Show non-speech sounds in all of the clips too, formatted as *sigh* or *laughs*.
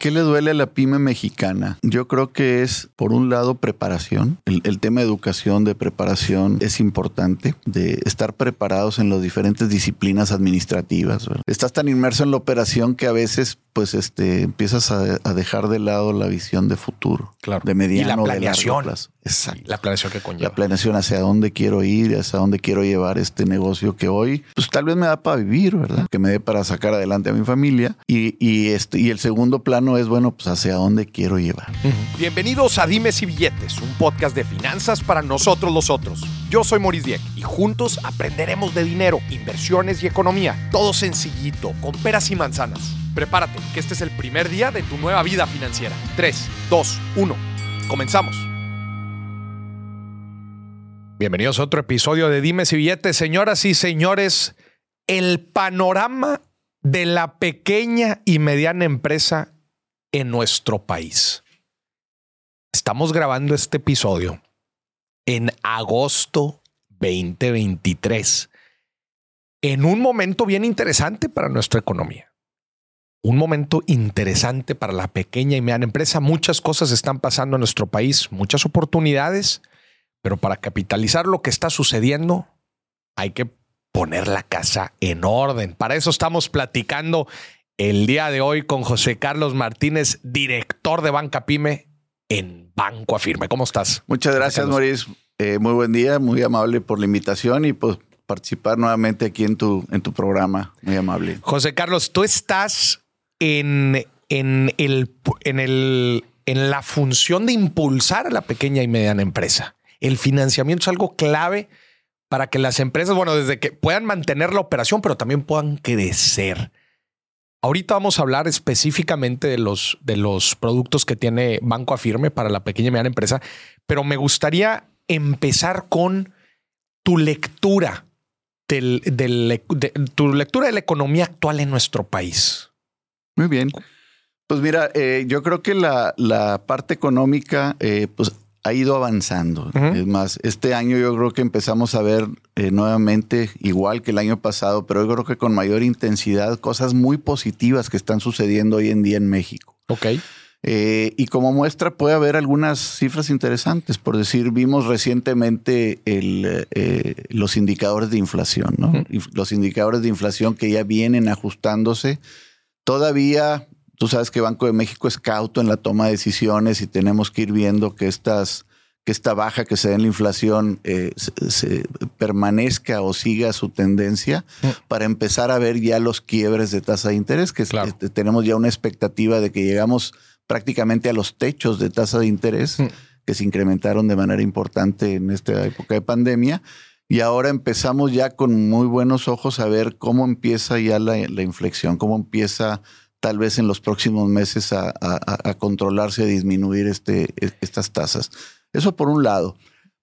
¿Qué le duele a la pyme mexicana? Yo creo que es, por un lado, preparación. El, tema de educación, de preparación, es importante, de estar preparados en las diferentes disciplinas administrativas. Estás tan inmerso en la operación que a veces pues este empiezas a, dejar de lado la visión de futuro, claro. de mediano, y la planeación, Exacto. La planeación que conlleva. La planeación hacia dónde quiero ir, hacia dónde quiero llevar este negocio que hoy, pues tal vez me da para vivir, ¿verdad? Que me dé para sacar adelante a mi familia. Y, y, este, y el segundo plano es, bueno, pues hacia dónde quiero llevar. Bienvenidos a Dimes y Billetes, un podcast de finanzas para nosotros los otros. Yo soy Maurice Dieck y juntos aprenderemos de dinero, inversiones y economía. Todo sencillito, con peras y manzanas. Prepárate, que este es el primer día de tu nueva vida financiera. 3, 2, 1. Comenzamos. Bienvenidos a otro episodio de Dimes y Billetes, señoras y señores. El panorama de la pequeña y mediana empresa en nuestro país. Estamos grabando este episodio en agosto 2023, en un momento bien interesante para nuestra economía. Un momento interesante para la pequeña y mediana empresa. Muchas cosas están pasando en nuestro país, muchas oportunidades pero para capitalizar lo que está sucediendo, hay que poner la casa en orden. Para eso estamos platicando el día de hoy con José Carlos Martínez, director de Banca Pyme en Banco Afirme. ¿Cómo estás? Muchas gracias, Maurice. Eh, muy buen día, muy amable por la invitación y pues participar nuevamente aquí en tu, en tu programa. Muy amable. José Carlos, tú estás en, en, el, en, el, en la función de impulsar a la pequeña y mediana empresa el financiamiento es algo clave para que las empresas, bueno, desde que puedan mantener la operación, pero también puedan crecer. Ahorita vamos a hablar específicamente de los, de los productos que tiene Banco Afirme para la pequeña y mediana empresa, pero me gustaría empezar con tu lectura del, de, tu lectura de la economía actual en nuestro país. Muy bien. Pues mira, eh, yo creo que la, la parte económica, eh, pues ha ido avanzando. Es más, este año yo creo que empezamos a ver eh, nuevamente, igual que el año pasado, pero yo creo que con mayor intensidad, cosas muy positivas que están sucediendo hoy en día en México. Ok. Eh, y como muestra puede haber algunas cifras interesantes. Por decir, vimos recientemente el, eh, los indicadores de inflación, ¿no? Los indicadores de inflación que ya vienen ajustándose. Todavía Tú sabes que Banco de México es cauto en la toma de decisiones y tenemos que ir viendo que estas que esta baja que se da en la inflación eh, se, permanezca o siga su tendencia para empezar a ver ya los quiebres de tasa de interés, que este, tenemos ya una expectativa de que llegamos prácticamente a los techos de tasa de interés que se incrementaron de manera importante en esta época de pandemia. Y ahora empezamos ya con muy buenos ojos a ver cómo empieza ya la, la inflexión, cómo empieza tal vez en los próximos meses a, controlarse, a disminuir este, e, estas tasas. Eso por un lado.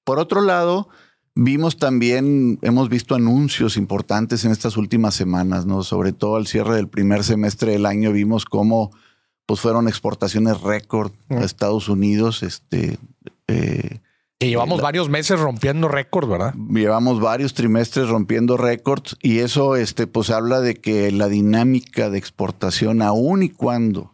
Por otro lado, vimos también, hemos visto anuncios importantes en estas últimas semanas, ¿no? Sobre todo al cierre del primer semestre del año, vimos cómo pues fueron exportaciones récord a mm. Estados Unidos, este, eh, y llevamos varios meses rompiendo récords, ¿verdad? Llevamos varios trimestres rompiendo récords y eso este, pues habla de que la dinámica de exportación, aun y cuando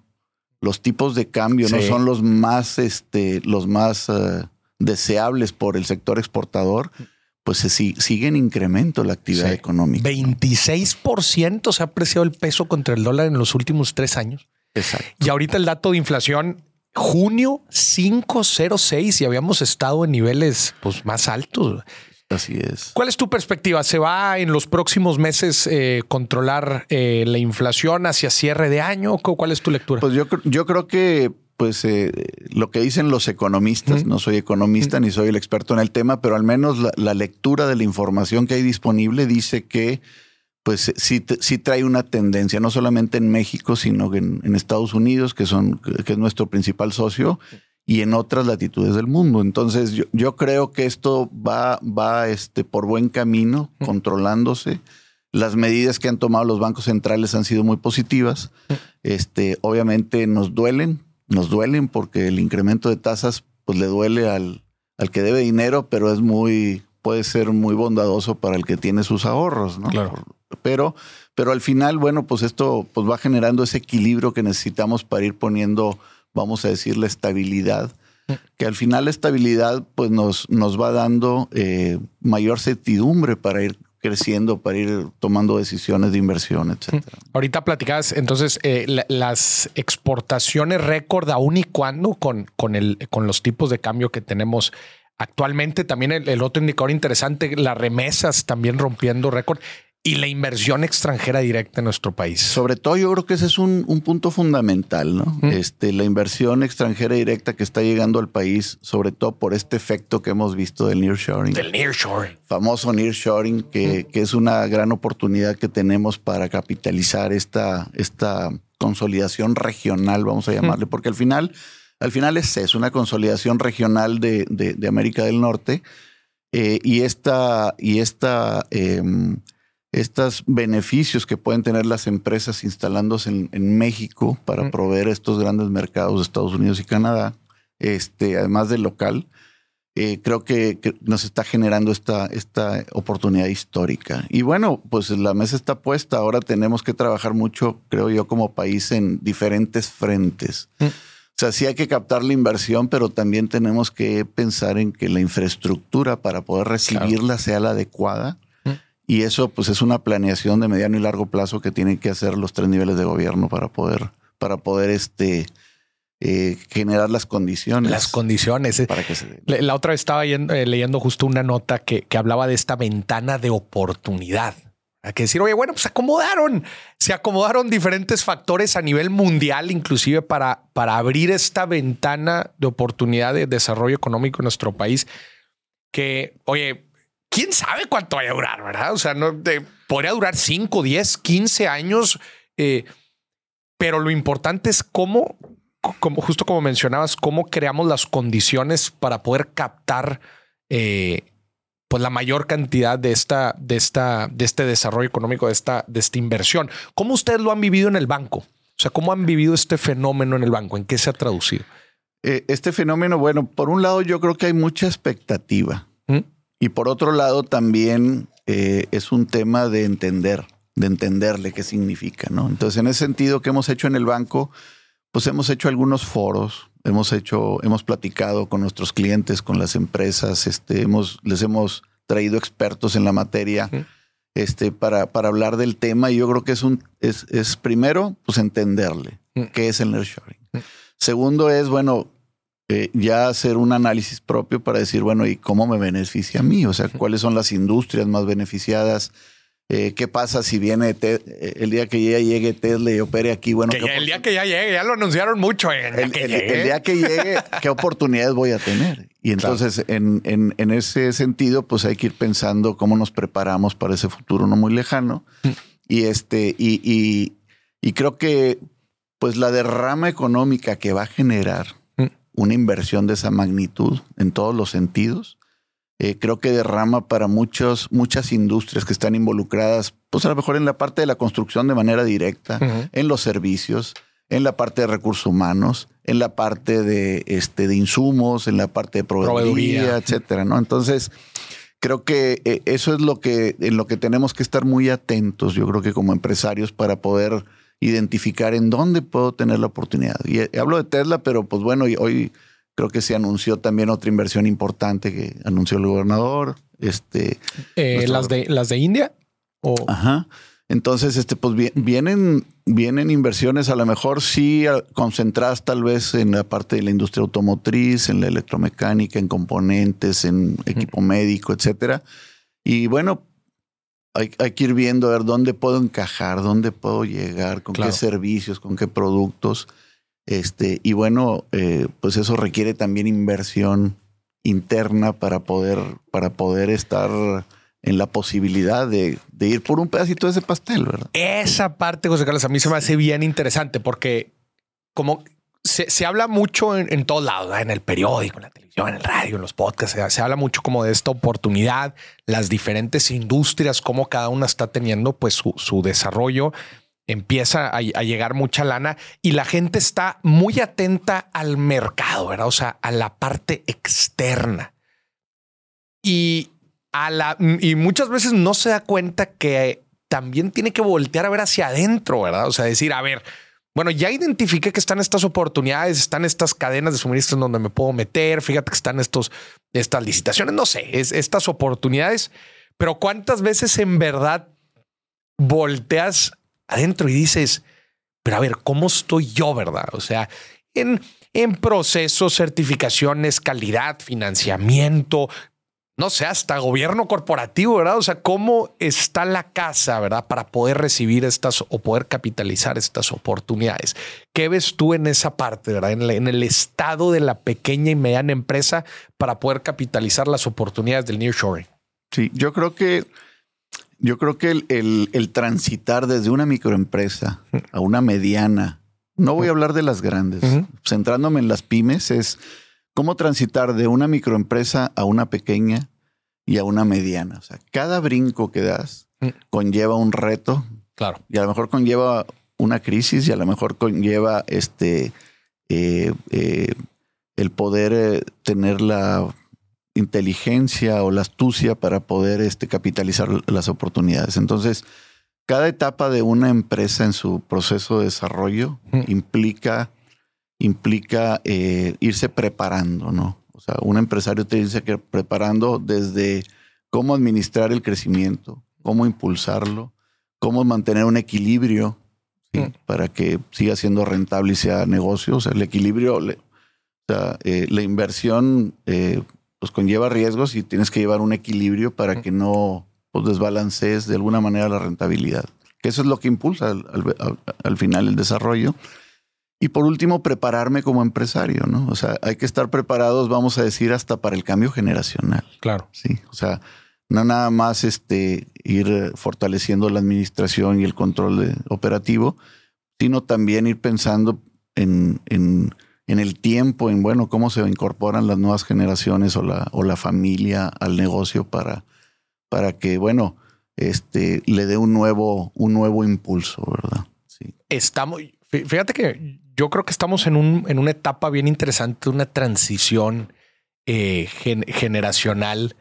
los tipos de cambio no son los más, este, los más eh, deseables por el sector exportador, pues se sigue en incremento la actividad económica. 26% se ha apreciado el peso contra el dólar en los últimos tres años. Exacto. Y ahorita el dato de inflación junio 506 y habíamos estado en niveles pues, más altos. Así es. ¿Cuál es tu perspectiva? ¿Se va en los próximos meses eh, controlar eh, la inflación hacia cierre de año? ¿Cuál es tu lectura? Pues yo, yo creo que pues eh, lo que dicen los economistas, no soy economista ni soy el experto en el tema, pero al menos la lectura de la información que hay disponible dice que pues sí, sí trae una tendencia, no solamente en México, sino en, en Estados Unidos, que, son, que es nuestro principal socio, y en otras latitudes del mundo. Entonces, yo, yo creo que esto va, va este, por buen camino, controlándose. Las medidas que han tomado los bancos centrales han sido muy positivas. Este, obviamente nos duelen, nos duelen porque el incremento de tasas pues, le duele al, al que debe dinero, pero es muy, puede ser muy bondadoso para el que tiene sus ahorros, ¿no? Claro Pero, pero al final, bueno, pues esto pues va generando ese equilibrio que necesitamos para ir poniendo, vamos a decir, la estabilidad que al final la estabilidad pues nos, nos va dando eh, mayor certidumbre para ir creciendo, para ir tomando decisiones de inversión, etcétera. Ahorita platicabas entonces eh, las exportaciones récord aún y cuando con, con, el, con los tipos de cambio que tenemos actualmente. También el, el otro indicador interesante, las remesas también rompiendo récord y la inversión extranjera directa en nuestro país. Sobre todo yo creo que ese es un, punto fundamental, ¿no? Este, la inversión extranjera directa que está llegando al país, sobre todo por este efecto que hemos visto del nearshoring. Del nearshoring. Famoso nearshoring, que, que es una gran oportunidad que tenemos para capitalizar esta, esta consolidación regional, vamos a llamarle, porque al final, al final es eso, una consolidación regional de, de, América del Norte. Eh, y esta, y esta em, estos beneficios que pueden tener las empresas instalándose en, México para proveer estos grandes mercados de Estados Unidos y Canadá, este, además del local, eh, creo que, nos está generando esta, esta oportunidad histórica. Y bueno, pues la mesa está puesta. Ahora tenemos que trabajar mucho, creo yo, como país en diferentes frentes. O sea, sí hay que captar la inversión, pero también tenemos que pensar en que la infraestructura para poder recibirla sea la adecuada y eso pues es una planeación de mediano y largo plazo que tienen que hacer los tres niveles de gobierno para poder, para poder este, eh, generar las condiciones. Las condiciones. Eh. Para que la, otra vez estaba eh, leyendo justo una nota que, que, hablaba de esta ventana de oportunidad. Hay que decir, oye, bueno, pues acomodaron, se acomodaron diferentes factores a nivel mundial, inclusive para, para abrir esta ventana de oportunidad de desarrollo económico en nuestro país. Que, oye, quién sabe cuánto vaya a durar, ¿verdad? O sea, no podría durar 5, 10, 15 años. Eh, pero lo importante es cómo, como, justo como mencionabas, cómo creamos las condiciones para poder captar eh, pues la mayor cantidad de esta, de esta, de este desarrollo económico, de esta, de esta inversión. ¿Cómo ustedes lo han vivido en el banco? O sea, ¿cómo han vivido este fenómeno en el banco? ¿En qué se ha traducido? Eh, este fenómeno, bueno, por un lado yo creo que hay mucha expectativa. Y por otro lado, también eh, es un tema de entender, de entenderle qué significa, ¿no? Entonces, en ese sentido, ¿qué hemos hecho en el banco? Pues hemos hecho algunos foros, hemos hecho, hemos platicado con nuestros clientes, con las empresas, este, hemos, les hemos traído expertos en la materia. Este, para, para hablar del tema. Y yo creo que es un, es, es primero, pues entenderle qué es el nearshoring. Segundo es, bueno, eh, ya hacer un análisis propio para decir, bueno, ¿y cómo me beneficia a mí? O sea, ¿cuáles son las industrias más beneficiadas? Eh, ¿Qué pasa si viene eh, el día que ya llegue Tesla y opere aquí? Bueno, el día que ya llegue, ya lo anunciaron mucho. El, día que llegue, ¿qué oportunidades voy a tener? Y entonces, en, en, en, ese sentido, pues hay que ir pensando cómo nos preparamos para ese futuro no muy lejano. Mm. Y este, y, y, y creo que pues la derrama económica que va a generar una inversión de esa magnitud en todos los sentidos. Eh, creo que derrama para muchos, muchas industrias que están involucradas, pues a lo mejor en la parte de la construcción de manera directa, en los servicios, en la parte de recursos humanos, en la parte de, este, de insumos, en la parte de proveeduría, etcétera, ¿no? Entonces, creo que eh, eso es lo que, en lo que tenemos que estar muy atentos, yo creo que como empresarios, para poder identificar en dónde puedo tener la oportunidad. Y eh, hablo de Tesla, pero pues bueno, hoy creo que se anunció también otra inversión importante que anunció el gobernador. Este, eh, las de las de India. ¿O? Ajá. Entonces, este, pues vienen, vienen inversiones a lo mejor sí concentradas tal vez en la parte de la industria automotriz, en la electromecánica, en componentes, en equipo médico, etcétera. Y bueno, hay, que ir viendo a ver dónde puedo encajar, dónde puedo llegar, con qué servicios, con qué productos. Este, y bueno, eh, pues eso requiere también inversión interna para poder, para poder estar en la posibilidad de, de, ir por un pedacito de ese pastel, ¿verdad? Esa parte, José Carlos, a mí se me hace bien interesante porque como se, habla mucho en, todos lados, en el periódico, en la televisión, en el radio, en los podcasts. Se, habla mucho como de esta oportunidad, las diferentes industrias, cómo cada una está teniendo pues su, desarrollo. Empieza a, llegar mucha lana y la gente está muy atenta al mercado, ¿verdad? O sea, a la parte externa. Y, a la, y muchas veces no se da cuenta que también tiene que voltear a ver hacia adentro, ¿verdad? O sea, decir, a ver, bueno, ya identifiqué que están estas oportunidades, están estas cadenas de suministro en donde me puedo meter. Fíjate que están estos, estas licitaciones, no sé, es, estas oportunidades, pero cuántas veces en verdad volteas adentro y dices, pero a ver, ¿cómo estoy yo, verdad? O sea, en, en procesos, certificaciones, calidad, financiamiento, no sé, hasta gobierno corporativo, ¿verdad? O sea, cómo está la casa, ¿verdad? Para poder recibir estas o poder capitalizar estas oportunidades. ¿Qué ves tú en esa parte, ¿verdad? En, el estado de la pequeña y mediana empresa para poder capitalizar las oportunidades del nearshoring. Sí, yo creo que yo creo que el, el transitar desde una microempresa a una mediana, no voy a hablar de las grandes, centrándome en las pymes, es cómo transitar de una microempresa a una pequeña y a una mediana. O sea, cada brinco que das mm. conlleva un reto. Claro. Y a lo mejor conlleva una crisis y a lo mejor conlleva este eh, eh, el poder eh, tener la inteligencia o la astucia para poder este, capitalizar las oportunidades. Entonces, cada etapa de una empresa en su proceso de desarrollo mm. implica implica eh, irse preparando, ¿no? O sea, un empresario te dice que preparando desde cómo administrar el crecimiento, cómo impulsarlo, cómo mantener un equilibrio mm. para que siga siendo rentable y sea negocio. O sea, el equilibrio, o sea, eh, la inversión eh, pues conlleva riesgos y tienes que llevar un equilibrio para mm. que no pues, desbalancees de alguna manera la rentabilidad. Que eso es lo que impulsa al final el desarrollo. Y por último, prepararme como empresario, ¿no? O sea, hay que estar preparados, vamos a decir, hasta para el cambio generacional. Claro. Sí. O sea, no nada más este, ir fortaleciendo la administración y el control operativo, sino también ir pensando en, en, en, el tiempo, en bueno, cómo se incorporan las nuevas generaciones o la, o la familia al negocio para, para que, bueno, este, le dé un nuevo, un nuevo impulso, ¿verdad? Sí. Estamos, fíjate que yo creo que estamos en, un, en una etapa bien interesante, una transición eh, generacional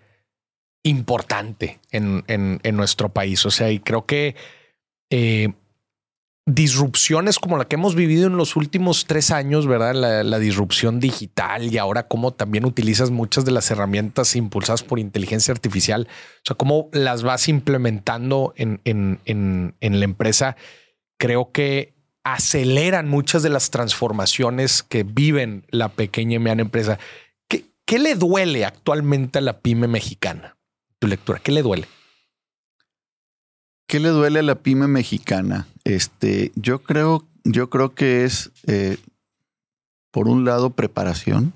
importante en, en, nuestro país. O sea, y creo que eh, disrupciones como la que hemos vivido en los últimos tres años, ¿verdad? La, disrupción digital y ahora cómo también utilizas muchas de las herramientas impulsadas por inteligencia artificial, o sea, cómo las vas implementando en, en, en, en la empresa, creo que aceleran muchas de las transformaciones que viven la pequeña y mediana empresa. ¿Qué, ¿Qué, le duele actualmente a la pyme mexicana? Tu lectura, ¿qué le duele? ¿Qué le duele a la pyme mexicana? Este, yo creo, yo creo que es, eh, por un lado, preparación.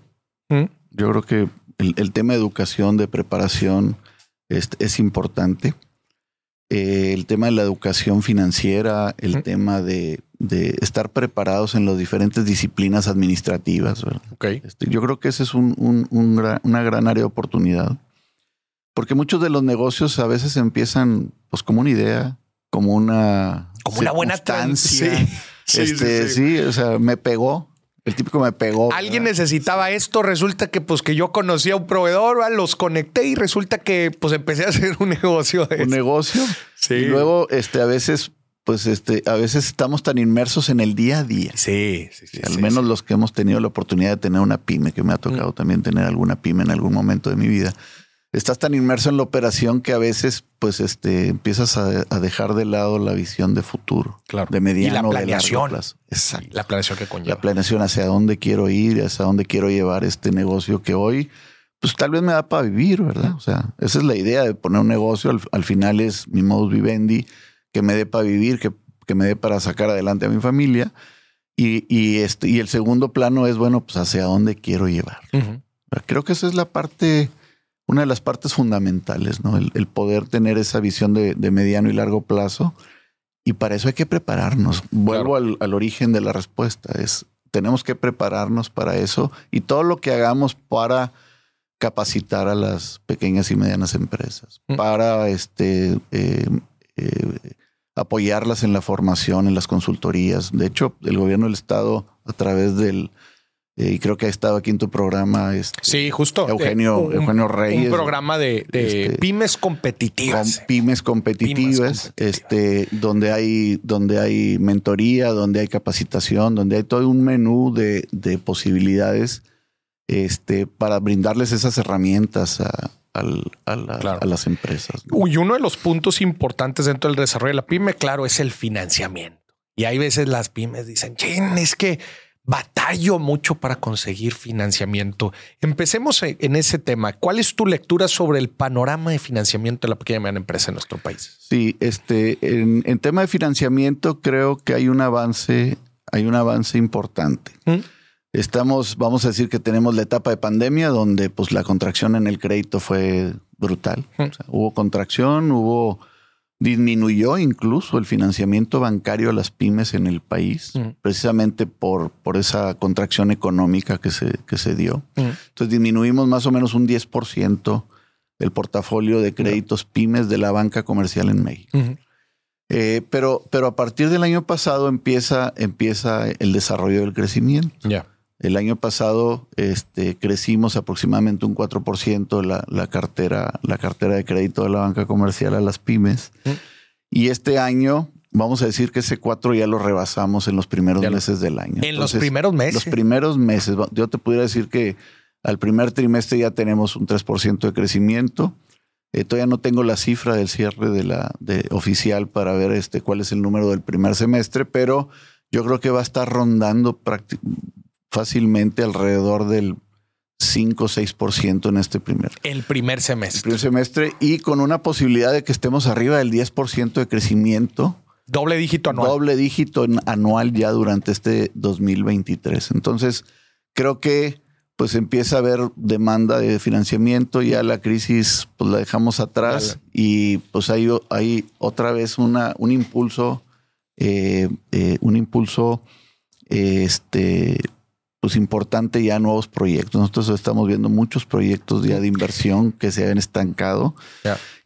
¿Mm? Yo creo que el, tema de educación, de preparación, es importante. Eh, el tema de la educación financiera, el tema de, estar preparados en las diferentes disciplinas administrativas. Este, yo creo que ese es un, una gran área de oportunidad. Porque muchos de los negocios a veces empiezan pues como una idea, como una... Como una buena estancia. *laughs* Sí, este, sí, o sea, me pegó. El típico me pegó. Alguien necesitaba esto, resulta que pues que yo conocía a un proveedor, los conecté y resulta que pues empecé a hacer un *laughs* negocio. un negocio. Sí. Y luego este a veces pues este a veces estamos tan inmersos en el día a día. Sí, sí, sí Al menos los que hemos tenido la oportunidad de tener una pyme, que me ha tocado mm. también tener alguna pyme en algún momento de mi vida estás tan inmerso en la operación que a veces pues este empiezas a, dejar de lado la visión de futuro, claro. de mediano y la planeación. Exacto. La planeación que conlleva. La planeación hacia dónde quiero ir, hacia dónde quiero llevar este negocio que hoy pues tal vez me da para vivir, ¿verdad? O sea, esa es la idea de poner un negocio. Al, final es mi modus vivendi, que me dé para vivir, que, que, me dé para sacar adelante a mi familia. Y, y, este, y el segundo plano es, bueno, pues hacia dónde quiero llevar. Creo que esa es la parte una de las partes fundamentales, ¿no? El, poder tener esa visión de, mediano y largo plazo. Y para eso hay que prepararnos. Vuelvo al, origen de la respuesta. Es tenemos que prepararnos para eso y todo lo que hagamos para capacitar a las pequeñas y medianas empresas, mm. para este eh, eh, apoyarlas en la formación, en las consultorías. De hecho, el gobierno del estado, a través del eh, y creo que ha estado aquí en tu programa. Este, sí, justo. Eugenio, Eugenio Reyes. Un programa de, este, pymes competitivas. pymes competitivas, este, donde hay, donde hay mentoría, donde hay capacitación, donde hay todo un menú de, de posibilidades este, para brindarles esas herramientas a, a, las empresas. Y uno de los puntos importantes dentro del desarrollo de la pyme, claro, es el financiamiento. Y hay veces las pymes dicen, es que batallo mucho para conseguir financiamiento. Empecemos en ese tema. ¿Cuál es tu lectura sobre el panorama de financiamiento de la pequeña y mediana empresa en nuestro país? Sí, este, en, tema de financiamiento creo que hay un avance, hay un avance importante. ¿Mm? Estamos, vamos a decir que tenemos la etapa de pandemia donde pues la contracción en el crédito fue brutal. ¿Mm? hubo contracción, hubo disminuyó incluso el financiamiento bancario a las pymes en el país, precisamente por, por esa contracción económica que se, que se dio. Entonces disminuimos más o menos un 10% el portafolio de créditos pymes de la banca comercial en México. Eh, pero, pero a partir del año pasado empieza, empieza el desarrollo del crecimiento. El año pasado este, crecimos aproximadamente un 4% la, la, cartera, la cartera de crédito de la banca comercial a las pymes. Y este año, vamos a decir que ese 4 ya lo rebasamos en los primeros meses del año. En los primeros meses. Los primeros meses. Yo te pudiera decir que al primer trimestre ya tenemos un 3% de crecimiento. Eh, todavía no tengo la cifra del cierre de la de oficial para ver este cuál es el número del primer semestre, pero yo creo que va a estar rondando fácilmente alrededor del 5 o 6% en este primer. El primer semestre. El primer semestre y con una posibilidad de que estemos arriba del 10% de crecimiento. Doble dígito anual. Doble dígito anual ya durante este 2023. Entonces, creo que pues empieza a haber demanda de financiamiento, ya la crisis pues la dejamos atrás y pues hay, hay otra vez una, un impulso, eh, eh, un impulso este, pues importante ya nuevos proyectos. Nosotros estamos viendo muchos proyectos ya de inversión que se han estancado.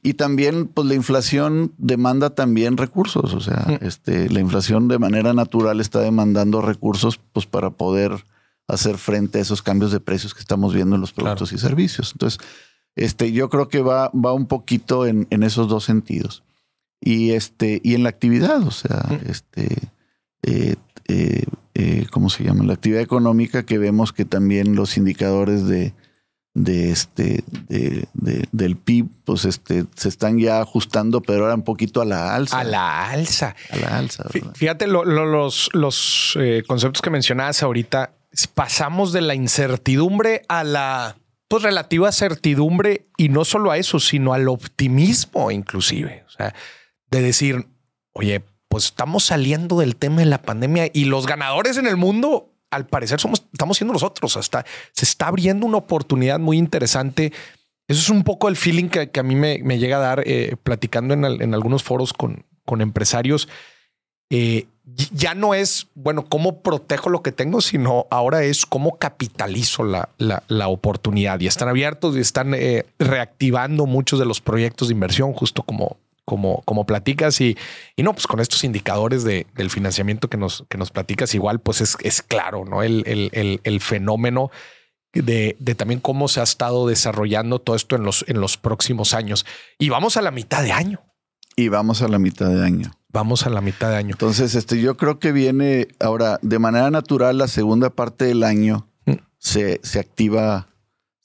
Y también, pues la inflación demanda también recursos. O sea, este, la inflación de manera natural está demandando recursos pues para poder hacer frente a esos cambios de precios que estamos viendo en los productos y servicios. Entonces, este, yo creo que va, va un poquito en, en, esos dos sentidos. Y este, y en la actividad, o sea, este, eh, eh, eh, ¿cómo se llama? La actividad económica que vemos que también los indicadores de, de este de, del PIB pues este se están ya ajustando pero ahora un poquito a la alza. A la alza. A la alza fíjate los los eh, conceptos que mencionabas ahorita pasamos de la incertidumbre a la pues relativa certidumbre y no solo a eso sino al optimismo inclusive. O sea de decir oye pues estamos saliendo del tema de la pandemia y los ganadores en el mundo, al parecer, somos, estamos siendo nosotros. Hasta se está abriendo una oportunidad muy interesante. Eso es un poco el feeling que, a mí me, llega a dar eh, platicando en, algunos foros con, con empresarios. Eh, ya no es, bueno, cómo protejo lo que tengo, sino ahora es cómo capitalizo la, la, oportunidad. Y están abiertos y están eh, reactivando muchos de los proyectos de inversión, justo como, como, como platicas y, y no, pues con estos indicadores de, del financiamiento que nos, que nos platicas, igual pues es, es claro, ¿no? El, el, el, fenómeno de, de, también cómo se ha estado desarrollando todo esto en los, en los próximos años. Y vamos a la mitad de año. Y vamos a la mitad de año. Vamos a la mitad de año. Entonces, este, yo creo que viene ahora de manera natural la segunda parte del año mm. se, se activa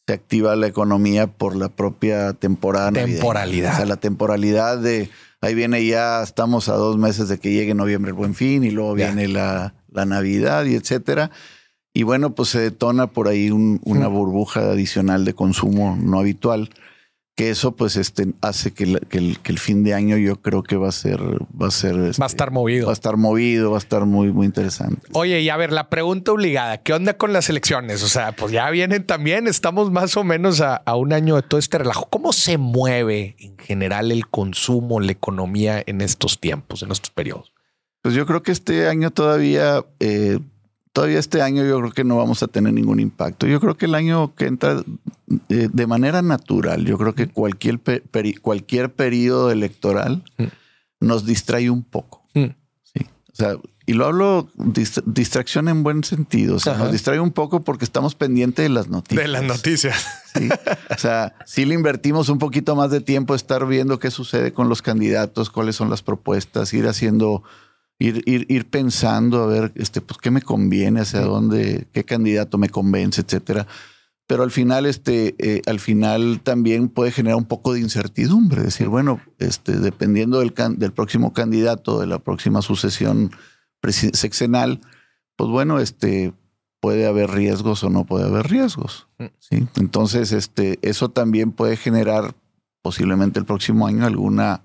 se activa la economía por la propia temporada. Temporalidad. O sea, la temporalidad de ahí viene ya, estamos a dos meses de que llegue noviembre el buen fin y luego viene la, la, Navidad y etcétera. Y bueno, pues se detona por ahí una burbuja adicional de consumo no habitual que eso pues este hace que, el, que, el, fin de año yo creo que va a ser va a ser va a este, estar movido. va a estar movido va a estar muy muy interesante. Oye y a ver la pregunta obligada qué onda con las elecciones o sea pues ya vienen también estamos más o menos a, un año de todo este relajo. Cómo se mueve en general el consumo la economía en estos tiempos en estos periodos pues yo creo que este año todavía eh, todavía este año yo creo que no vamos a tener ningún impacto. Yo creo que el año que entra eh, de manera natural, yo creo que cualquier, cualquier periodo electoral mm. nos distrae un poco. Mm. Sí. O sea, y lo hablo distracción en buen sentido. O sea, nos distrae un poco porque estamos pendientes de las noticias. De las noticias. O sea, si le invertimos un poquito más de tiempo a estar viendo qué sucede con los candidatos, cuáles son las propuestas, ir haciendo, ir, ir, ir pensando a ver, este, pues, qué me conviene, hacia dónde, qué candidato me convence, etcétera pero al final, este, eh, al final también puede generar un poco de incertidumbre. Decir, bueno, este, dependiendo del, del próximo candidato, de la próxima sucesión sexenal, pues bueno, este, puede haber riesgos o no puede haber riesgos. Mm. ¿sí? Entonces, este, eso también puede generar posiblemente el próximo año alguna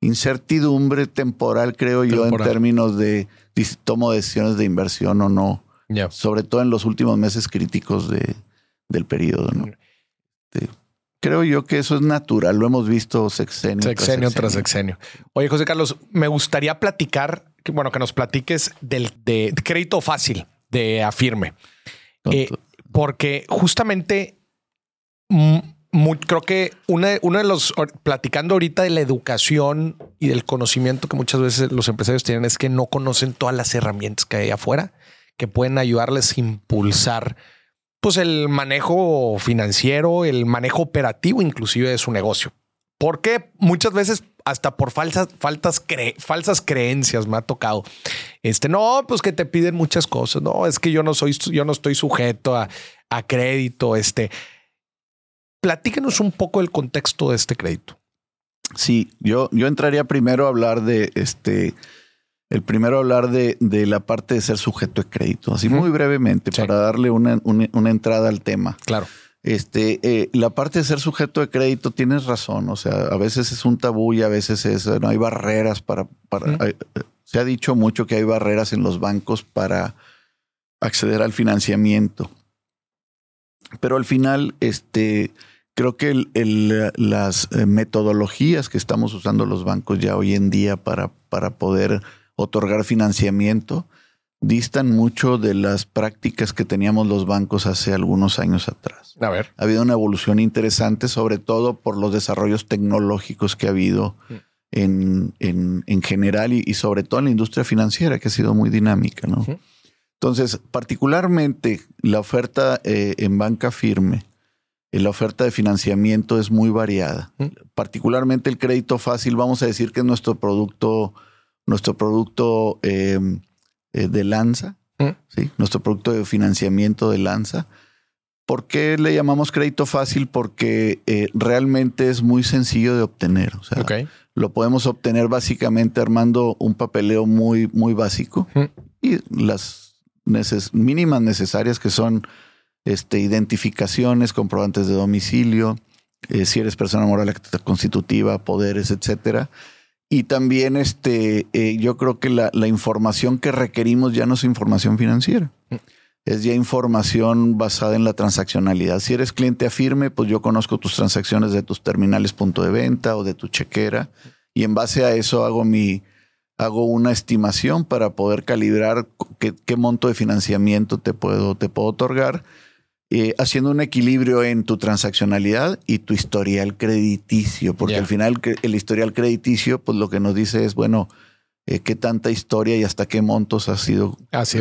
incertidumbre temporal, creo yo, en términos de tomo decisiones de inversión o no. Sobre todo en los últimos meses críticos de, del periodo. ¿no? creo yo que eso es natural, lo hemos visto sexenio. Sexenio tras sexenio. Oye, José Carlos, me gustaría platicar, que, bueno, que nos platiques del de crédito fácil de Afirme. Eh, porque justamente creo que uno de los, platicando ahorita de la educación y del conocimiento que muchas veces los empresarios tienen es que no conocen todas las herramientas que hay afuera que pueden ayudarles a impulsar pues el manejo financiero, el manejo operativo inclusive de su negocio. Porque muchas veces hasta por falsas, faltas falsas creencias me ha tocado. Este, no, pues que te piden muchas cosas. No, es que yo no soy, yo no estoy sujeto a, a crédito. Este, platíquenos un poco el contexto de este crédito. Sí, yo, yo entraría primero a hablar de este el primero hablar de, de, la parte de ser sujeto de crédito, así muy brevemente, para darle una, una, entrada al tema. Claro. Este, eh, la parte de ser sujeto de crédito, tienes razón. O sea, a veces es un tabú y a veces es, no hay barreras para. para se ha dicho mucho que hay barreras en los bancos para acceder al financiamiento. Pero al final, este, creo que el, las eh, metodologías que estamos usando los bancos ya hoy en día para, para poder otorgar financiamiento distan mucho de las prácticas que teníamos los bancos hace algunos años atrás. A ver. Ha habido una evolución interesante, sobre todo por los desarrollos tecnológicos que ha habido mm. en, en, general y, sobre todo en la industria financiera, que ha sido muy dinámica. ¿no? Entonces, particularmente la oferta eh, en banca firme, la oferta de financiamiento es muy variada. Particularmente el crédito fácil, vamos a decir que es nuestro producto nuestro producto eh, eh, de lanza, mm. ¿sí? nuestro producto de financiamiento de lanza. ¿Por qué le llamamos crédito fácil? Porque eh, realmente es muy sencillo de obtener. O sea, lo podemos obtener básicamente armando un papeleo muy, muy básico mm. y las mínimas necesarias que son este, identificaciones, comprobantes de domicilio, si eres persona moral constitutiva, poderes, etcétera. Y también este, eh, yo creo que la, información que requerimos ya no es información financiera. Mm. Es ya información basada en la transaccionalidad. Si eres cliente afirme, pues yo conozco tus transacciones de tus terminales punto de venta o de tu chequera. Y en base a eso hago mi, hago una estimación para poder calibrar qué, qué monto de financiamiento te puedo, te puedo otorgar eh, haciendo un equilibrio en tu transaccionalidad y tu historial crediticio, porque al final el historial crediticio, pues lo que nos dice es, bueno, eh, qué tanta historia y hasta qué montos has sido,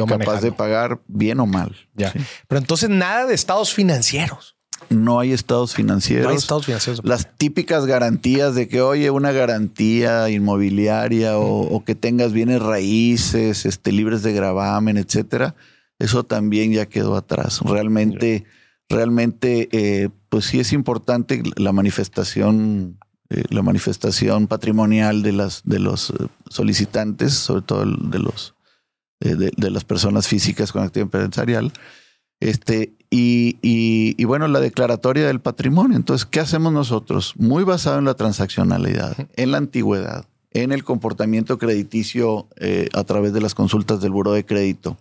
capaz de pagar, bien o mal. Ya. Pero entonces nada de estados financieros. No hay estados financieros. No hay estados financieros. Las típicas garantías de que, oye, una garantía inmobiliaria o, o, que tengas bienes raíces, este, libres de gravamen, etcétera eso también ya quedó atrás. Realmente, realmente, eh, pues sí es importante la manifestación, eh, la manifestación patrimonial de las de los eh, solicitantes, sobre todo de los de, las personas físicas con actividad empresarial. Este, y, y, bueno, la declaratoria del patrimonio. Entonces, ¿qué hacemos nosotros? Muy basado en la transaccionalidad, en la antigüedad, en el comportamiento crediticio a través de las consultas del buro de crédito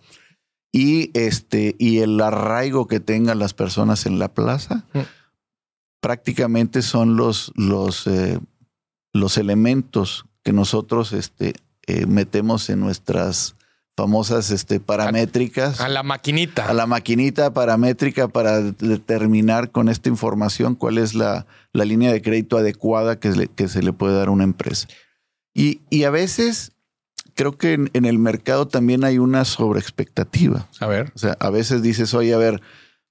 y este y el arraigo que tengan las personas en la plaza mm. prácticamente son los los eh, los elementos que nosotros este eh, metemos en nuestras famosas este paramétricas. A, la maquinita. A la maquinita paramétrica para determinar con esta información cuál es la, la línea de crédito adecuada que, que se le puede dar a una empresa. Y, y a veces creo que en, en el mercado también hay una sobreexpectativa. A ver. O sea, a veces dices, oye, a ver,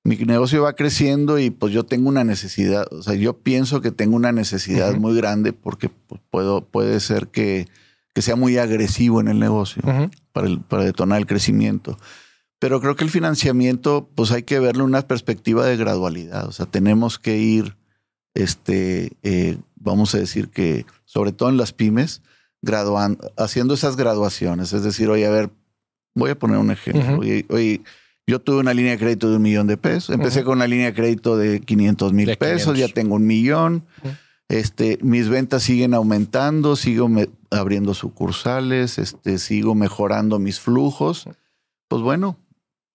mi negocio va creciendo y pues yo tengo una necesidad, o sea, yo pienso que tengo una necesidad muy grande porque pues, puedo, puede ser que, que sea muy agresivo en el negocio para, el- para detonar el crecimiento. Pero creo que el financiamiento, pues hay que verle una perspectiva de gradualidad. O sea, tenemos que ir, este, eh, vamos a decir que, sobre todo en las pymes, graduando, haciendo esas graduaciones. Es decir, oye, a ver, voy a poner un ejemplo. Ujú. Oye, oye, yo tuve una línea de crédito de un millón de pesos. Empecé con una línea de crédito de 500 mil De pesos, 500. ya tengo un millón. Este, mis ventas siguen aumentando, sigo me- abriendo sucursales, este, sigo mejorando mis flujos. Pues bueno,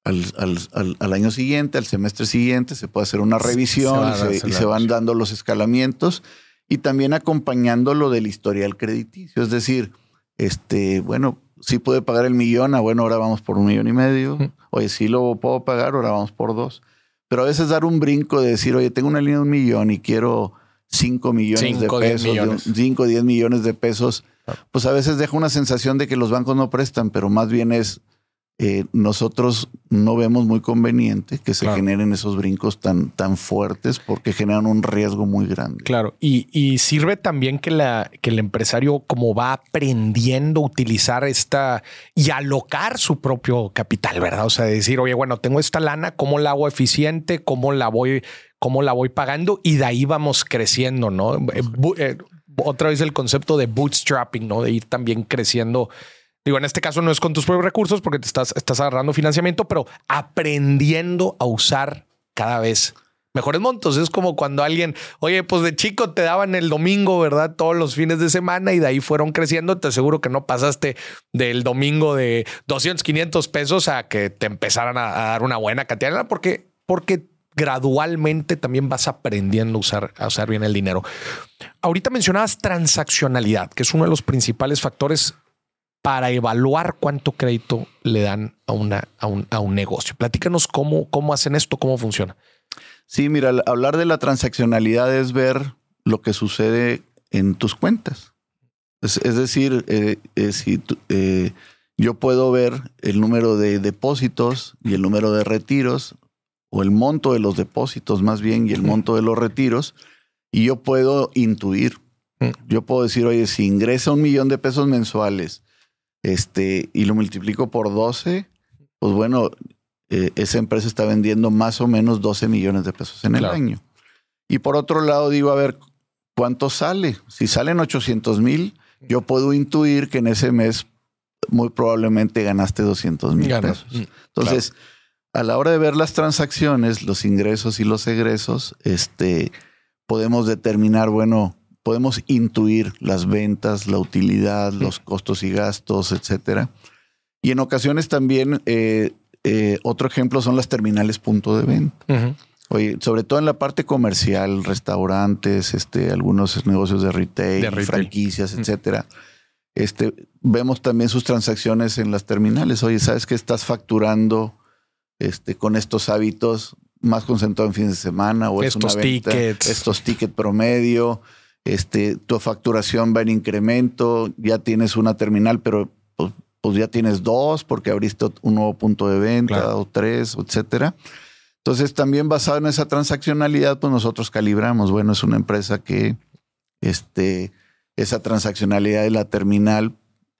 al, al- al- al año siguiente, al semestre siguiente, se puede hacer una revisión se y, se, y van dando los escalamientos y también acompañando lo del historial crediticio. Es decir, este, bueno, sí puede pagar el millón, ah, bueno, ahora vamos por un millón y medio. Oye, sí lo puedo pagar, ahora vamos por dos. Pero a veces dar un brinco de decir, oye, tengo una línea de un millón y quiero cinco millones Cinco, de diez pesos, de un- millones. cinco, diez millones de pesos, Claro. pues a veces deja una sensación de que los bancos no prestan, pero más bien es eh, nosotros no vemos muy conveniente que se Claro. generen esos brincos tan, tan fuertes porque generan un riesgo muy grande. Claro, y, y sirve también que, la, que el empresario como va aprendiendo a utilizar esta y alocar su propio capital, ¿verdad? O sea, decir, oye, bueno, tengo esta lana, ¿cómo la hago eficiente? ¿Cómo la voy, cómo la voy pagando? Y de ahí vamos creciendo, ¿no? Eh, eh, otra vez el concepto de bootstrapping, ¿no? De ir también creciendo. Digo, en este caso no es con tus propios recursos porque te estás, estás agarrando financiamiento, pero aprendiendo a usar cada vez mejores montos. Es como cuando alguien, oye, pues de chico te daban el domingo, ¿verdad? Todos los fines de semana y de ahí fueron creciendo. Te aseguro que no pasaste del domingo de 200, 500 pesos a que te empezaran a, dar una buena cantidad, porque, porque gradualmente también vas aprendiendo a usar, a usar bien el dinero. Ahorita mencionabas transaccionalidad, que es uno de los principales factores para evaluar cuánto crédito le dan a, una, a, un, a un negocio. Platícanos cómo, cómo hacen esto, cómo funciona. Sí, mira, hablar de la transaccionalidad es ver lo que sucede en tus cuentas. Es, es decir, eh, eh, si eh, yo puedo ver el número de depósitos y el número de retiros, o el monto de los depósitos más bien y el monto de los retiros, y yo puedo intuir. Mm. Yo puedo decir, oye, si ingresa un millón de pesos mensuales este, y lo multiplico por 12, pues bueno, eh, esa empresa está vendiendo más o menos 12 millones de pesos en el año. Y por otro lado, digo, a ver, ¿cuánto sale? Si salen 800 mil, yo puedo intuir que en ese mes muy probablemente ganaste 200 mil pesos. Mm, Entonces, a la hora de ver las transacciones, los ingresos y los egresos, este, podemos determinar, bueno, podemos intuir las ventas, la utilidad, los costos y gastos, etcétera. Y en ocasiones también, eh, eh, otro ejemplo son las terminales punto de venta. Oye, sobre todo en la parte comercial, restaurantes, este, algunos negocios de retail, De retail. franquicias, etcétera. Este, vemos también sus transacciones en las terminales. Oye, ¿sabes que estás facturando este, con estos hábitos más concentrado en fines de semana? O es Estos una venta- tickets. Estos tickets promedio. Este, tu facturación va en incremento. Ya tienes una terminal, pero pues, pues ya tienes dos porque abriste un nuevo punto de venta Claro. o tres, etcétera. Entonces, también basado en esa transaccionalidad, pues nosotros calibramos. Bueno, es una empresa que este, esa transaccionalidad de la terminal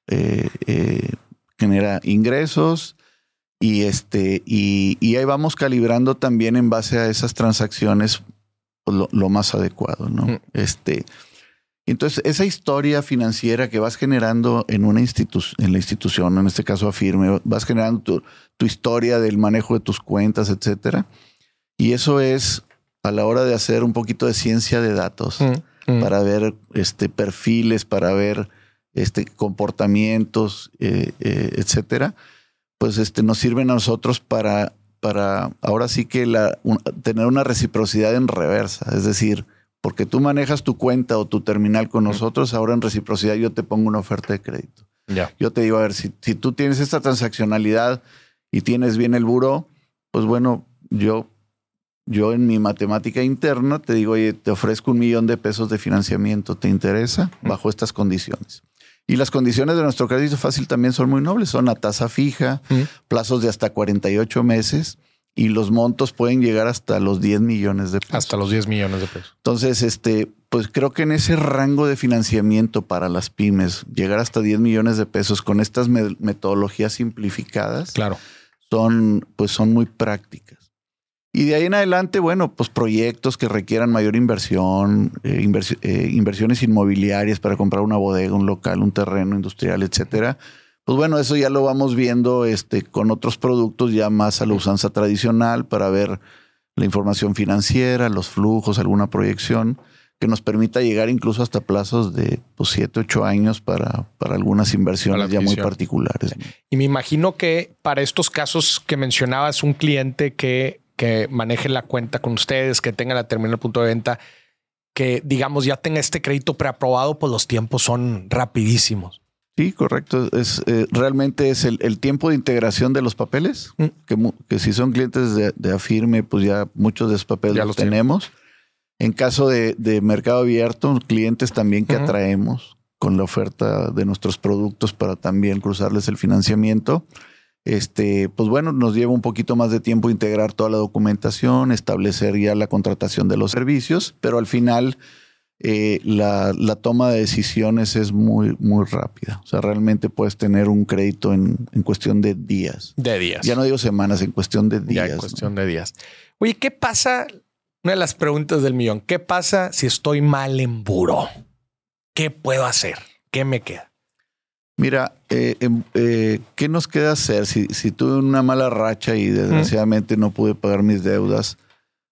eh, eh, genera ingresos y, este, y, y ahí vamos calibrando también en base a esas transacciones pues, lo, lo más adecuado, ¿no? Mm. Este, entonces, esa historia financiera que vas generando en una institu- en la institución, en este caso Afirme, vas generando tu, tu historia del manejo de tus cuentas, etcétera. Y eso es a la hora de hacer un poquito de ciencia de datos Mm, mm. para ver este, perfiles, para ver este, comportamientos, eh, eh, etcétera, pues este, nos sirven a nosotros para, para ahora sí que la, un- tener una reciprocidad en reversa. Es decir, porque tú manejas tu cuenta o tu terminal con nosotros, ahora en reciprocidad yo te pongo una oferta de crédito. Yo te digo, a ver, si, si tú tienes esta transaccionalidad y tienes bien el buro, pues bueno, yo, yo en mi matemática interna te digo, oye, te ofrezco un millón de pesos de financiamiento, ¿te interesa? Bajo estas condiciones. Y las condiciones de nuestro crédito fácil también son muy nobles. Son a tasa fija, plazos de hasta 48 meses y los montos pueden llegar hasta los 10 millones de pesos. Hasta los 10 millones de pesos. Entonces, este, pues creo que en ese rango de financiamiento para las pymes, llegar hasta 10 millones de pesos con estas metodologías simplificadas, claro. son, pues son muy prácticas. Y de ahí en adelante, bueno, pues proyectos que requieran mayor inversión, eh, eh, inversiones inmobiliarias para comprar una bodega, un local, un terreno industrial, etcétera. Pues bueno, eso ya lo vamos viendo este, con otros productos ya más a la usanza tradicional para ver la información financiera, los flujos, alguna proyección que nos permita llegar incluso hasta plazos de pues, 7, 8 años para, para algunas inversiones ya muy particulares. Y me imagino que para estos casos que mencionabas, un cliente que que maneje la cuenta con ustedes, que tenga la terminal punto de venta, que digamos ya tenga este crédito preaprobado, pues los tiempos son rapidísimos. Sí, correcto. Es eh, realmente es el, tiempo de integración de los papeles, mm. que, si son clientes de, Afirme, pues ya muchos de esos papeles ya los tenemos. En caso de, mercado abierto, clientes también que atraemos con la oferta de nuestros productos para también cruzarles el financiamiento este, pues bueno, nos lleva un poquito más de tiempo integrar toda la documentación, establecer ya la contratación de los servicios, pero al final eh, la, toma de decisiones es muy, muy rápida. O sea, realmente puedes tener un crédito en, cuestión de días. De días. Ya no digo semanas, en cuestión de días. Ya en cuestión de días. Oye, ¿qué pasa? Una de las preguntas del millón. ¿Qué pasa si estoy mal en buro? ¿Qué puedo hacer? ¿Qué me queda? Mira, eh, em, eh, ¿qué nos queda hacer? Si, tuve una mala racha y desgraciadamente no pude pagar mis deudas,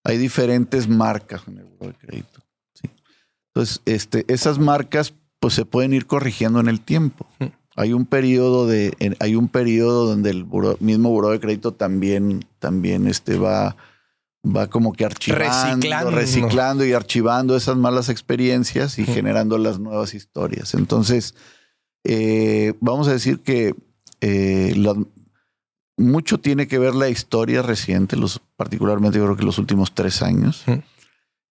hay diferentes marcas en el buro de crédito. Entonces, este, esas marcas pues se pueden ir corrigiendo en el tiempo. Hay un periodo de, hay un periodo donde el mismo buro de crédito también, también este, va, va como que archivando, reciclando, y archivando esas malas experiencias y generando las nuevas historias. Entonces, eh, vamos a decir que eh, mucho tiene que ver la historia reciente, los, particularmente yo creo que los últimos tres años.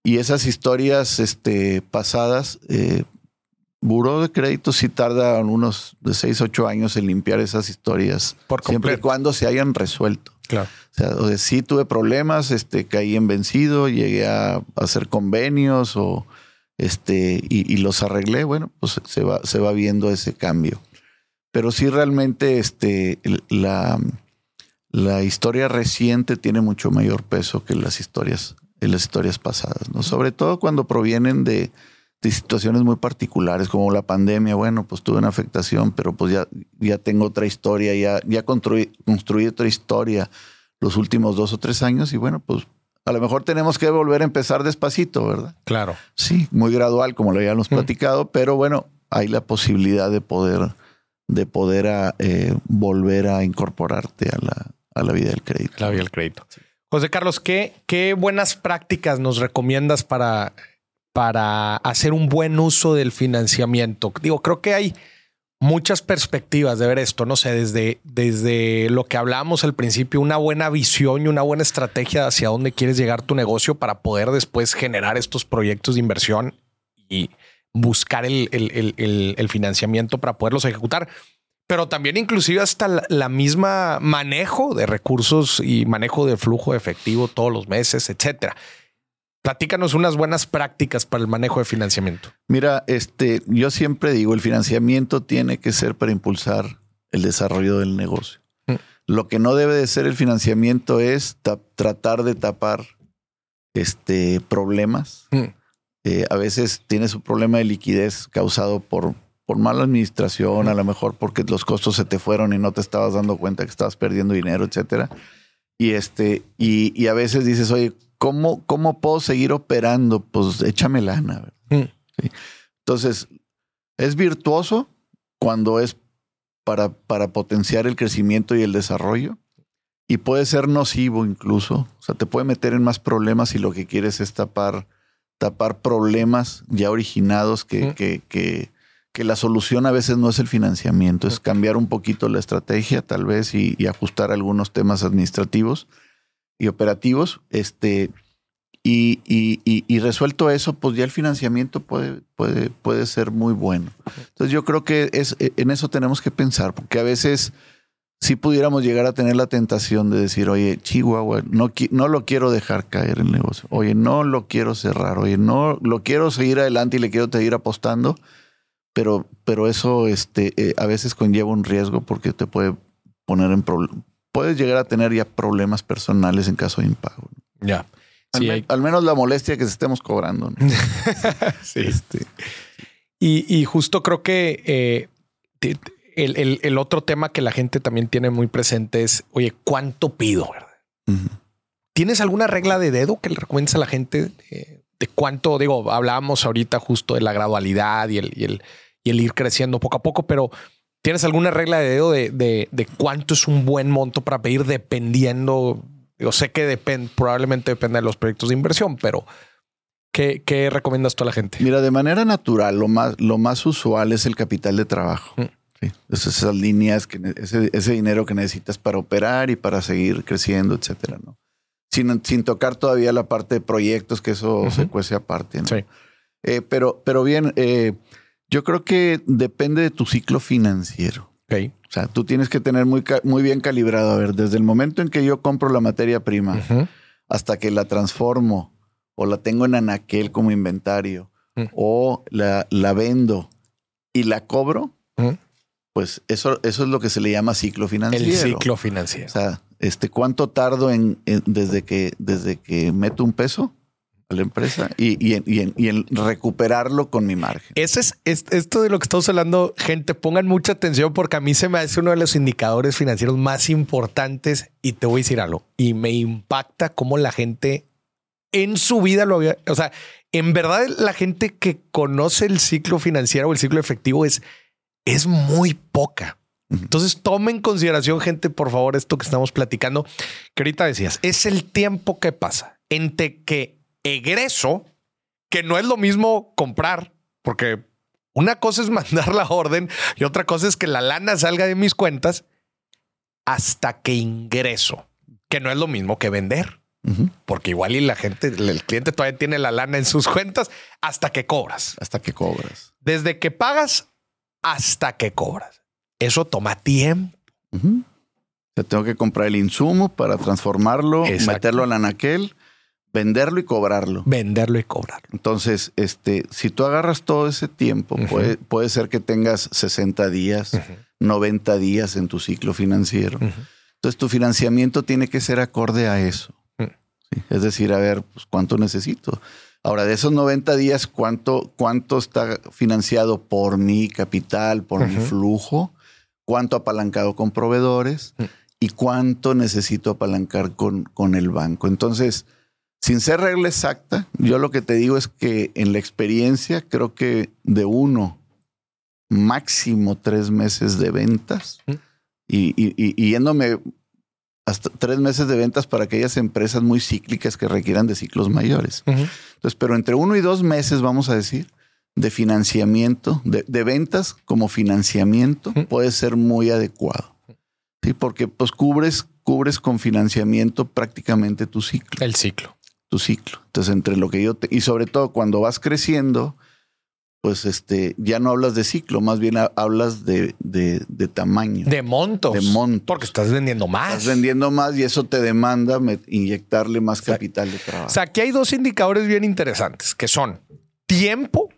Y esas historias este, pasadas, eh, Buró de Crédito sí tarda unos de seis, ocho años en limpiar esas historias. siempre y cuando se hayan resuelto. Claro. O sea, sí tuve problemas, este, caí en vencido, llegué a hacer convenios o este, y, los arreglé, bueno, pues se va, se va viendo ese cambio. Pero sí realmente este, la, la historia reciente tiene mucho mayor peso que las historias, las historias pasadas, ¿no? Sobre todo cuando provienen de, de situaciones muy particulares, como la pandemia, bueno, pues tuve una afectación, pero pues ya, ya tengo otra historia, ya, ya construí, construí otra historia los últimos dos o tres años y bueno, pues a lo mejor tenemos que volver a empezar despacito, ¿verdad? Claro. Sí, muy gradual, como lo habíamos mm. platicado, pero bueno, hay la posibilidad de poder, de poder a, ah, eh, volver a incorporarte a la, a la vida del crédito. La vida del crédito. José Carlos, ¿qué, qué buenas prácticas nos recomiendas para, para hacer un buen uso del financiamiento? Digo, creo que hay muchas perspectivas de ver esto, no sé, desde, desde lo que hablábamos al principio, una buena visión y una buena estrategia hacia dónde quieres llegar tu negocio para poder después generar estos proyectos de inversión y buscar el, el, financiamiento para poderlos ejecutar. Pero también inclusive hasta la, misma manejo de recursos y manejo de flujo efectivo todos los meses, etcétera. Platícanos unas buenas prácticas para el manejo de financiamiento. Mira, este, yo siempre digo, el financiamiento tiene que ser para impulsar el desarrollo del negocio. Mm. Lo que no debe de ser el financiamiento es tratar de tapar este, problemas. Mm. Eh, a veces tienes un problema de liquidez causado por, por mala administración, a lo mejor porque los costos se te fueron y no te estabas dando cuenta que estabas perdiendo dinero, etcétera. Y este, y, y a veces dices, oye, ¿cómo, ¿cómo puedo seguir operando? Pues échame lana. Mm. Entonces, es virtuoso cuando es para, para potenciar el crecimiento y el desarrollo. Y puede ser nocivo incluso. O sea, te puede meter en más problemas si lo que quieres es tapar, tapar problemas ya originados que, que, que, que, la solución a veces no es el financiamiento, es cambiar un poquito la estrategia tal vez y ajustar algunos temas administrativos y operativos, este, y, y, y, resuelto eso, pues ya el financiamiento puede, puede, puede ser muy bueno. Entonces yo creo que es, en eso tenemos que pensar, porque a veces si pudiéramos llegar a tener la tentación de decir, oye, Chihuahua, no, no lo quiero dejar caer el negocio, oye, no lo quiero cerrar, oye, no lo quiero seguir adelante y le quiero seguir apostando, pero, pero eso este, eh, a veces conlleva un riesgo porque te puede poner en. Puedes llegar a tener ya problemas personales en caso de impago. Ya. Al, menos la molestia que se estemos cobrando. *laughs* sí. Este. Y, justo creo que eh, el, otro tema que la gente también tiene muy presente es, oye, ¿cuánto pido? ¿Tienes alguna regla de dedo que le recomiendas a la gente eh, de cuánto? Digo, hablábamos ahorita justo de la gradualidad y el, y el, y el ir creciendo poco a poco, pero ¿tienes alguna regla de dedo de, de cuánto es un buen monto para pedir dependiendo yo sé que depende, probablemente depende de los proyectos de inversión, pero ¿qué, qué recomiendas tú a la gente? Mira, de manera natural, lo más, lo más usual es el capital de trabajo. Mm. esas líneas, que, ese, ese, dinero que necesitas para operar y para seguir creciendo, etcétera, ¿no? Sin, sin tocar todavía la parte de proyectos, que eso se cuece aparte. Sí. Eh, pero, pero bien, eh, yo creo que depende de tu ciclo financiero. Okay. O sea, tú tienes que tener muy, muy bien calibrado. A ver, desde el momento en que yo compro la materia prima hasta que la transformo o la tengo en anaquel como inventario mm. o la, la, vendo y la cobro, pues eso, eso es lo que se le llama ciclo financiero. El ciclo financiero. O sea, este, ¿cuánto tardo en, desde, que, desde que meto un peso a la empresa y, en, recuperarlo con mi margen. Ese es, esto de lo que estamos hablando, gente, pongan mucha atención porque a mí se me hace uno de los indicadores financieros más importantes y te voy a decir algo y me impacta cómo la gente en su vida lo había, o sea, en verdad la gente que conoce el ciclo financiero o el ciclo efectivo es, es muy poca. Entonces, tome en consideración, gente, por favor, esto que estamos platicando, que ahorita decías, es el tiempo que pasa entre que egreso, que no es lo mismo comprar, porque una cosa es *laughs* mandar la orden y otra cosa es que la lana salga de mis cuentas hasta que ingreso, que no es lo mismo que vender. Porque igual y la gente, el cliente todavía tiene la lana en sus cuentas hasta que cobras. Hasta que cobras. Desde que pagas hasta que cobras. Eso toma tiempo. tengo que comprar el insumo para transformarlo, meterlo en anaquel venderlo y cobrarlo. Venderlo y cobrarlo. Entonces, este, si tú agarras todo ese tiempo, puede, puede, ser que tengas 60 días, 90 días en tu ciclo financiero. Entonces, tu financiamiento tiene que ser acorde a eso. Es decir, a ver, pues, ¿cuánto necesito? Ahora, de esos 90 días, ¿cuánto, cuánto está financiado por mi capital, por mi flujo? ¿Cuánto apalancado con proveedores? ¿Y cuánto necesito apalancar con, con el banco? Entonces, sin ser regla exacta, yo lo que te digo es que en la experiencia creo que de uno, máximo tres meses de ventas y, yéndome hasta tres meses de ventas para aquellas empresas muy cíclicas que requieran de ciclos mayores. Entonces, pero entre uno y dos meses, vamos a decir, de financiamiento, de, ventas como financiamiento, puede ser muy adecuado. Sí, porque pues cubres, cubres con financiamiento prácticamente tu ciclo. El ciclo tu ciclo. Entonces, entre lo que yo te, y sobre todo cuando vas creciendo, pues este, ya no hablas de ciclo, más bien hablas de, de, tamaño. De montos. De montos. Porque estás vendiendo más. Estás vendiendo más y eso te demanda inyectarle más capital de trabajo. O sea, aquí hay dos indicadores bien interesantes, que son tiempo.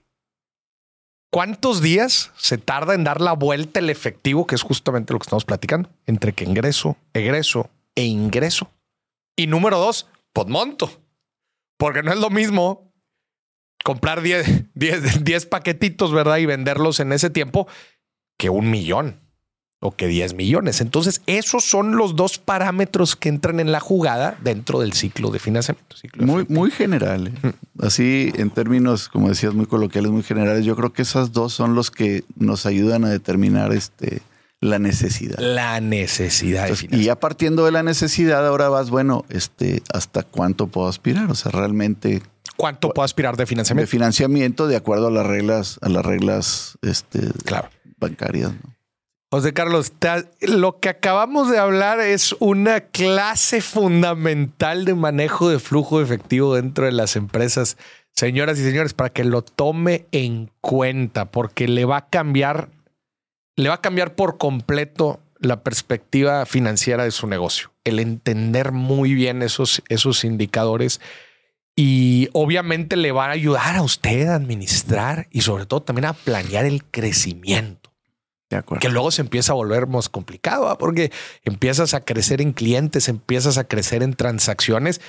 ¿Cuántos días se tarda en dar la vuelta el efectivo, que es justamente lo que estamos platicando, entre que ingreso, egreso e ingreso? Y número dos, monto. Porque no es lo mismo comprar 10, 10, *laughs* paquetitos, ¿verdad? Y venderlos en ese tiempo que un millón o que 10 millones. Entonces, esos son los dos parámetros que entran en la jugada dentro del ciclo de financiamiento. muy, muy general. ¿eh? Así, en términos, como decías, muy coloquiales, muy generales, yo creo que esas dos son los que nos ayudan a determinar este, la necesidad. La necesidad. y ya partiendo de la necesidad, ahora vas, bueno, este, ¿hasta cuánto puedo aspirar? O sea, realmente. ¿Cuánto puedo aspirar de financiamiento? De financiamiento de acuerdo a las reglas, a las reglas este, claro. bancarias. José Carlos, lo que acabamos de hablar es una clase fundamental de manejo de flujo efectivo dentro de las empresas. Señoras y señores, para que lo tome en cuenta, porque le va a cambiar, le va a cambiar por completo la perspectiva financiera de su negocio. El entender muy bien esos, esos indicadores y obviamente le va a ayudar a usted a administrar y sobre todo también a planear el crecimiento. De acuerdo. Que luego se empieza a volver más complicado porque empiezas a crecer en clientes, empiezas a crecer en transacciones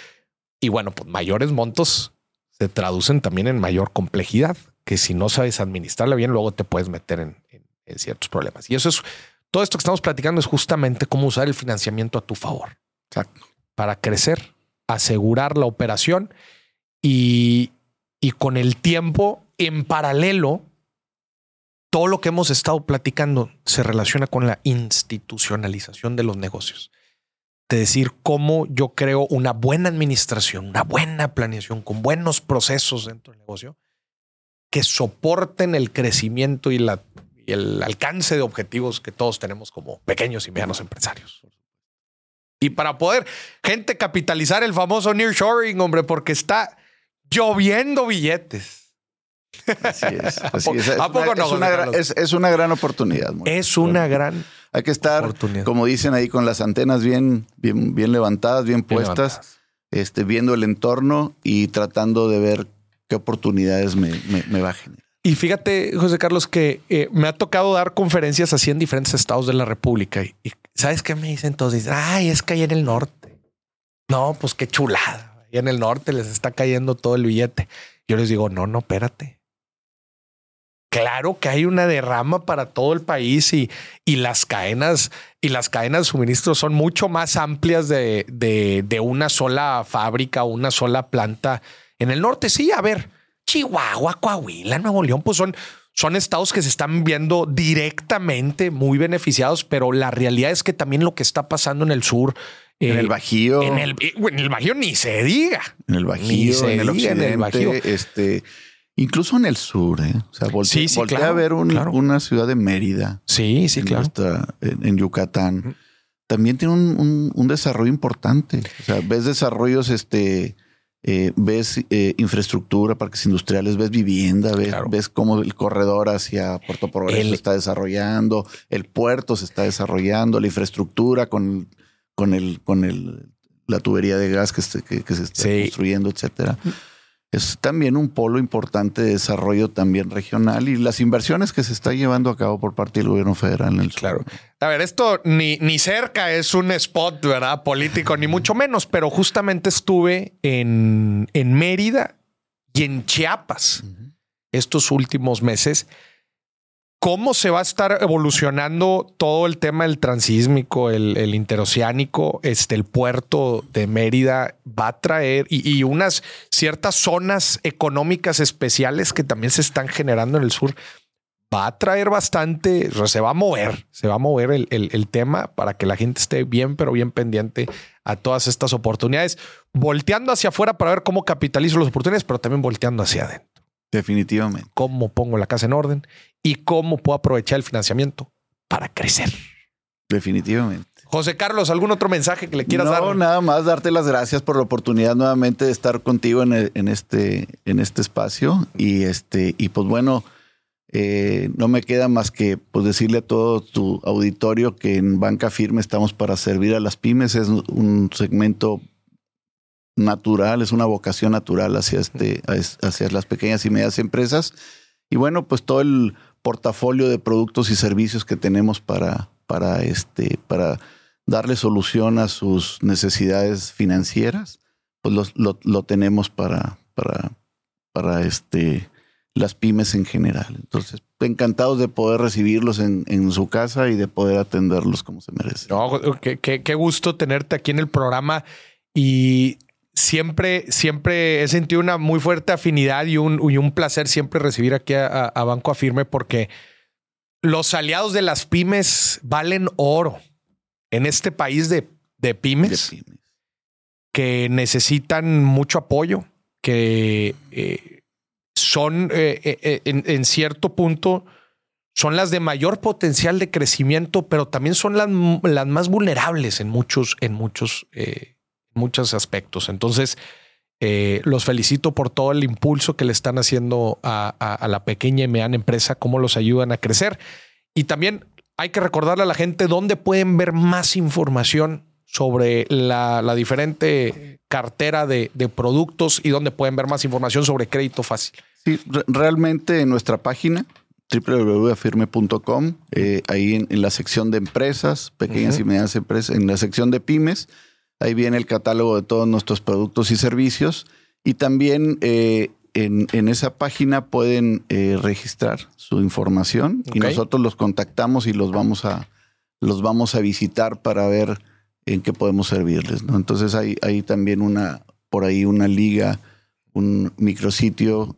y bueno, pues mayores montos se traducen también en mayor complejidad, que si no sabes administrarla bien, luego te puedes meter en ciertos problemas. Y eso es todo esto que estamos platicando es justamente cómo usar el financiamiento a tu favor. Para crecer, asegurar la operación y, y con el tiempo en paralelo, todo lo que hemos estado platicando se relaciona con la institucionalización de los negocios. De decir cómo yo creo una buena administración, una buena planeación con buenos procesos dentro del negocio que soporten el crecimiento y la el alcance de objetivos que todos tenemos como pequeños y medianos empresarios. Y para poder, gente, capitalizar el famoso nearshoring, hombre, porque está lloviendo billetes. Así es. *laughs* ¿A, poco no? Es una, gran oportunidad. Es una gran. Hay que estar, como dicen ahí, con las antenas bien, bien, bien levantadas, bien puestas, Este, viendo el entorno y tratando de ver qué oportunidades me, me va a generar. Y fíjate, José Carlos, que eh, me ha tocado dar conferencias así en diferentes estados de la República. Y, ¿sabes qué me dicen? Dicen, ay, es que ahí en el norte. No, pues qué chulada. Y en el norte les está cayendo todo el billete. Yo les digo, no, no, espérate. Claro que hay una derrama para todo el país y, y las cadenas y las cadenas de suministro son mucho más amplias de, de, de una sola fábrica una sola planta. En el norte, sí, a ver, Chihuahua, Coahuila, Nuevo León, pues son, son estados que se están viendo directamente muy beneficiados, pero la realidad es que también lo que está pasando en el sur. En el Bajío. En el, en el Bajío ni se diga. En el Bajío, en el occidente, este, incluso en el sur. ¿eh? O sea, voltea, sí, a ver una ciudad de Mérida. Sí, sí, claro. en, Yucatán. También tiene un, un, desarrollo importante. O sea, ves desarrollos este, eh, ves eh, infraestructura, parques industriales, ves vivienda, ves, cómo el corredor hacia Puerto Progreso se está desarrollando, el puerto se está desarrollando, la infraestructura con, con, el, con el, la tubería de gas que, se, que, se está construyendo, etcétera es también un polo importante de desarrollo también regional y las inversiones que se está llevando a cabo por parte del gobierno federal en el sur. Claro. A ver, esto ni, ni cerca es un spot, ¿verdad? Político, ni mucho menos, pero justamente estuve en, en Mérida y en Chiapas estos últimos meses cómo se va a estar evolucionando todo el tema del transísmico, el, interoceánico, este, el puerto de Mérida va a traer y, unas ciertas zonas económicas especiales que también se están generando en el sur. Va a traer bastante, se va a mover, se va a mover el, el tema para que la gente esté bien, pero bien pendiente a todas estas oportunidades, volteando hacia afuera para ver cómo capitalizo las oportunidades, pero también volteando hacia adentro. Definitivamente. Cómo pongo la casa en orden y cómo puedo aprovechar el financiamiento para crecer. Definitivamente. José Carlos, ¿algún otro mensaje que le quieras dar? No, nada más darte las gracias por la oportunidad nuevamente de estar contigo en, este, en este espacio. Y este, y pues bueno, eh, no me queda más que pues, decirle a todo tu auditorio que en Banca Firme estamos para servir a las pymes. Es un segmento natural, es una vocación natural hacia, este, hacia las pequeñas y medianas empresas. Y bueno, pues todo el portafolio de productos y servicios que tenemos para, para, este, para darle solución a sus necesidades financieras, pues lo, lo, tenemos para, para, para este, las pymes en general. Entonces, encantados de poder recibirlos en, en su casa y de poder atenderlos como se merece. qué, qué, qué gusto tenerte aquí en el programa y siempre, siempre he sentido una muy fuerte afinidad y un, un placer siempre recibir aquí a, Banco Afirme porque los aliados de las pymes valen oro en este país de, pymes, que necesitan mucho apoyo, que eh, son eh, eh, en, cierto punto son las de mayor potencial de crecimiento, pero también son las, las más vulnerables en muchos, en muchos, eh, muchos aspectos. Entonces, eh, los felicito por todo el impulso que le están haciendo a, la pequeña y mediana empresa, cómo los ayudan a crecer. Y también hay que recordarle a la gente dónde pueden ver más información sobre la, diferente cartera de, productos y dónde pueden ver más información sobre crédito fácil. Sí, realmente en nuestra página www.afirme.com, eh, ahí en, la sección de empresas, pequeñas y medianas empresas, en la sección de pymes, ahí viene el catálogo de todos nuestros productos y servicios. Y también eh, en, esa página pueden eh, registrar su información y nosotros los contactamos y los vamos a, los vamos a visitar para ver en qué podemos servirles. ¿no? Entonces hay, hay también una, por ahí una liga, un micrositio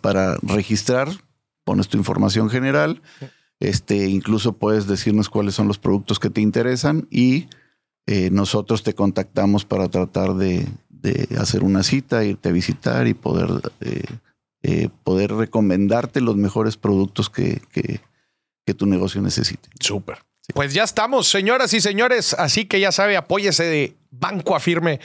para registrar pones tu información general, este, incluso puedes decirnos cuáles son los productos que te interesan y eh, nosotros te contactamos para tratar de, hacer una cita, irte a visitar y poder, eh, eh, poder recomendarte los mejores productos que, que, tu negocio necesite. Súper. Pues ya estamos, señoras y señores. Así que ya sabe, apóyese de Banco Afirme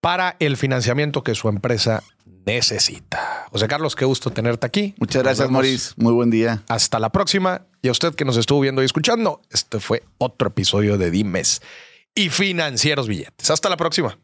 para el financiamiento que su empresa necesita. José Carlos, qué gusto tenerte aquí. Muchas gracias, Maurice. Muy buen día. Hasta la próxima. Y a usted que nos estuvo viendo y escuchando, este fue otro episodio de Dimes y Financieros Billetes. Hasta la próxima.